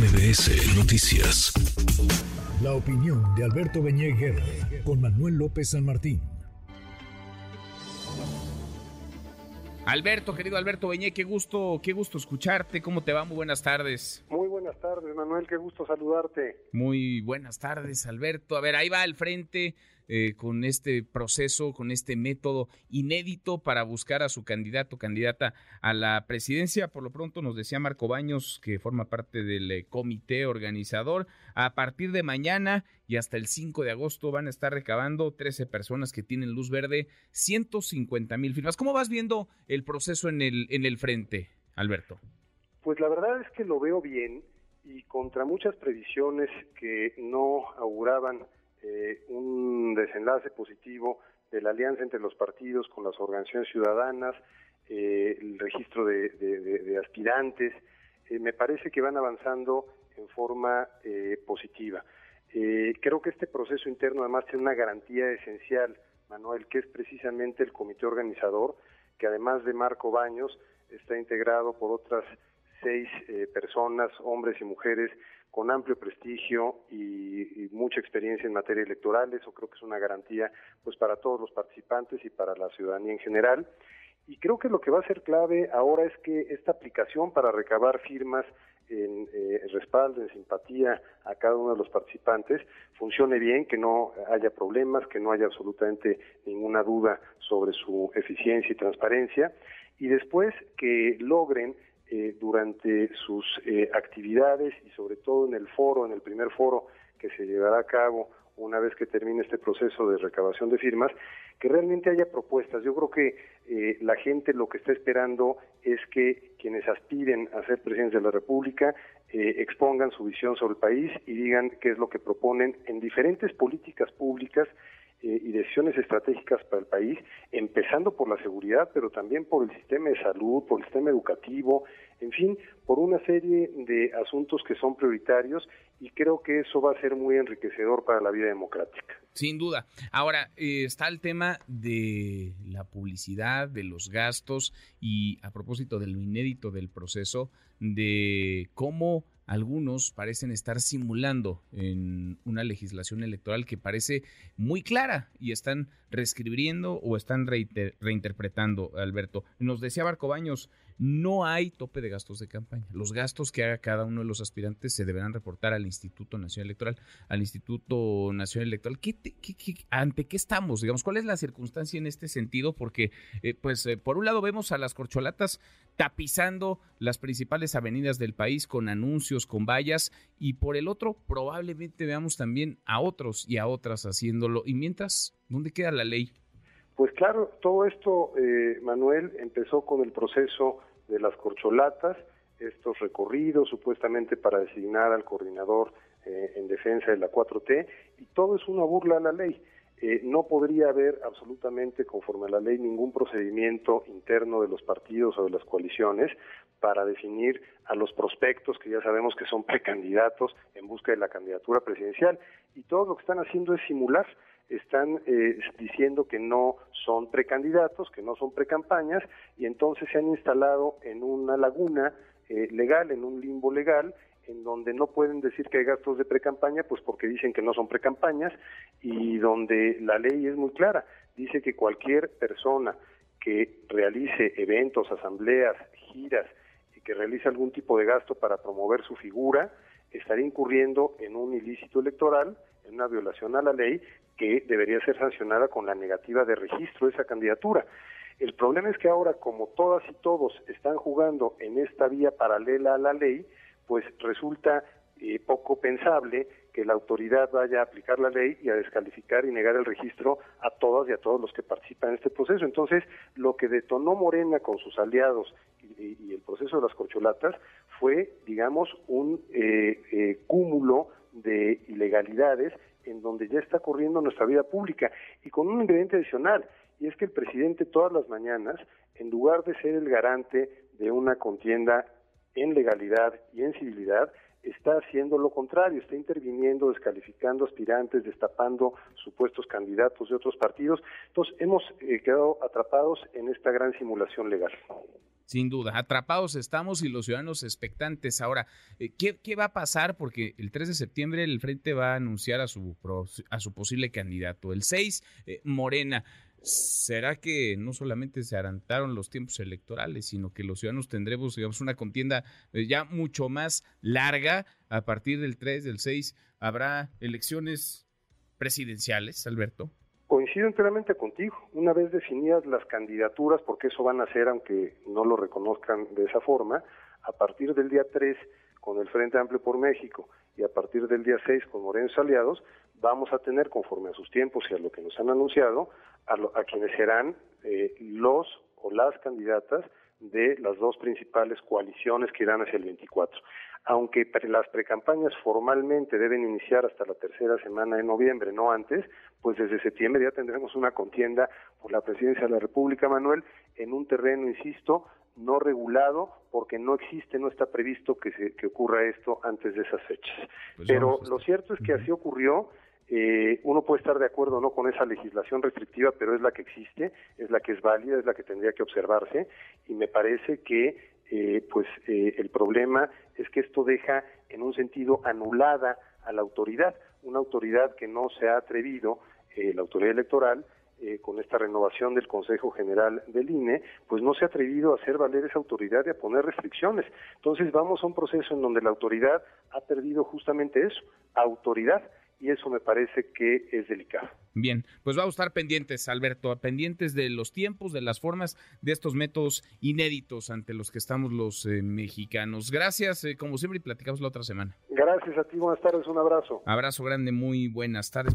MBS Noticias. La opinión de Alberto Beñé con Manuel López San Martín. Alberto, querido Alberto Beñé, qué gusto, qué gusto escucharte. ¿Cómo te va? Muy buenas tardes. Muy buenas tardes, Manuel, qué gusto saludarte. Muy buenas tardes, Alberto. A ver, ahí va al frente eh, con este proceso, con este método inédito para buscar a su candidato, candidata a la presidencia. Por lo pronto nos decía Marco Baños, que forma parte del eh, comité organizador. A partir de mañana y hasta el 5 de agosto van a estar recabando 13 personas que tienen luz verde, 150 mil firmas. ¿Cómo vas viendo el proceso en el, en el frente, Alberto? Pues la verdad es que lo veo bien y contra muchas previsiones que no auguraban eh, un desenlace positivo de la alianza entre los partidos con las organizaciones ciudadanas, eh, el registro de, aspirantes, eh, me parece que van avanzando en forma positiva. creo que este proceso interno además tiene una garantía esencial, Manuel, que es precisamente el comité organizador, que además de Marco Baños está integrado por otras seis personas, hombres y mujeres, con amplio prestigio y, mucha experiencia en materia electoral. Eso creo que es una garantía pues para todos los participantes y para la ciudadanía en general. Y creo que lo que va a ser clave ahora es que esta aplicación para recabar firmas en eh, respaldo, en simpatía a cada uno de los participantes, funcione bien, que no haya problemas, que no haya absolutamente ninguna duda sobre su eficiencia y transparencia, y después que logren eh, durante sus eh, actividades y sobre todo en el foro, en el primer foro que se llevará a cabo una vez que termine este proceso de recabación de firmas, que realmente haya propuestas. Yo creo que eh, la gente lo que está esperando es que quienes aspiren a ser presidentes de la República expongan su visión sobre el país y digan qué es lo que proponen en diferentes políticas públicas eh, y decisiones estratégicas para el país, empezando por la seguridad, pero también por el sistema de salud, por el sistema educativo, en fin, por una serie de asuntos que son prioritarios y creo que eso va a ser muy enriquecedor para la vida democrática. Sin duda. Ahora, eh, está el tema de la publicidad, de los gastos y a propósito de lo inédito del proceso, de cómo algunos parecen estar simulando en una legislación electoral que parece muy clara y están reescribiendo o están reinterpretando, Alberto. Nos decía Barco Baños, no hay tope de gastos de campaña. Los gastos que haga cada uno de los aspirantes se deberán reportar al Instituto Nacional Electoral, al Instituto Nacional Electoral. ¿Qué, ante qué estamos? Digamos, ¿cuál es la circunstancia en este sentido? Porque, eh, pues, eh, por un lado vemos a las corcholatas tapizando las principales avenidas del país con anuncios, con vallas, y por el otro, probablemente veamos también a otros y a otras haciéndolo. Y mientras, ¿dónde queda la ley? Pues claro, todo esto, eh, Manuel, empezó con el proceso de las corcholatas, estos recorridos supuestamente para designar al coordinador eh, en defensa de la 4T, y todo es una burla a la ley. Eh, no podría haber absolutamente, conforme a la ley, ningún procedimiento interno de los partidos o de las coaliciones para definir a los prospectos, que ya sabemos que son precandidatos en busca de la candidatura presidencial. Y todo lo que están haciendo es simular están eh, diciendo que no son precandidatos, que no son precampañas, y entonces se han instalado en una laguna eh, legal, en un limbo legal, en donde no pueden decir que hay gastos de precampaña, pues porque dicen que no son precampañas, y donde la ley es muy clara, dice que cualquier persona que realice eventos, asambleas, giras, y que realice algún tipo de gasto para promover su figura, estaría incurriendo en un ilícito electoral, una violación a la ley que debería ser sancionada con la negativa de registro de esa candidatura. El problema es que ahora, como todas y todos están jugando en esta vía paralela a la ley, pues resulta eh, poco pensable que la autoridad vaya a aplicar la ley y a descalificar y negar el registro a todas y a todos los que participan en este proceso. Entonces, lo que detonó Morena con sus aliados y, el proceso de las corcholatas fue, digamos, un eh, eh, cúmulo de ilegalidades en donde ya está corriendo nuestra vida pública. Y con un ingrediente adicional, y es que el presidente todas las mañanas, en lugar de ser el garante de una contienda en legalidad y en civilidad, está haciendo lo contrario, está interviniendo, descalificando aspirantes, destapando supuestos candidatos de otros partidos. Entonces, hemos eh, quedado atrapados en esta gran simulación legal. Sin duda, atrapados estamos y los ciudadanos expectantes. Ahora, eh, ¿qué, va a pasar? Porque el 3 de septiembre el Frente va a anunciar a su, a su posible candidato. El 6, eh, Morena. ¿Será que no solamente se adelantaron los tiempos electorales, sino que los ciudadanos tendremos, digamos, una contienda eh, ya mucho más larga? A partir del 3, del 6, ¿habrá elecciones presidenciales, Alberto? Coincido enteramente contigo. Una vez definidas las candidaturas, porque eso van a ser, aunque no lo reconozcan de esa forma, a partir del día 3 con el Frente Amplio por México y a partir del día 6 con Morenos Aliados, vamos a tener, conforme a sus tiempos y a lo que nos han anunciado, a, quienes serán eh, los o las candidatas de las dos principales coaliciones que irán hacia el 24 aunque las precampañas formalmente deben iniciar hasta la tercera semana de noviembre, no antes, pues desde septiembre ya tendremos una contienda por la presidencia de la República, Manuel, en un terreno, insisto, no regulado, porque no existe, no está previsto que, se, que ocurra esto antes de esas fechas. Pues pero lo cierto es que así ocurrió. Eh, uno puede estar de acuerdo o no con esa legislación restrictiva, pero es la que existe, es la que es válida, es la que tendría que observarse, y me parece que eh, pues eh, el problema es que esto deja en un sentido anulada a la autoridad, una autoridad que no se ha atrevido, eh, la autoridad electoral, con esta renovación del Consejo General del INE, pues no se ha atrevido a hacer valer esa autoridad y a poner restricciones. Entonces vamos a un proceso en donde la autoridad ha perdido justamente eso, autoridad y eso me parece que es delicado. Bien, pues vamos a estar pendientes, Alberto, pendientes de los tiempos, de las formas, de estos métodos inéditos ante los que estamos los eh, mexicanos. Gracias, eh, como siempre, y platicamos la otra semana. Gracias a ti, buenas tardes, un abrazo. Abrazo grande, muy buenas tardes.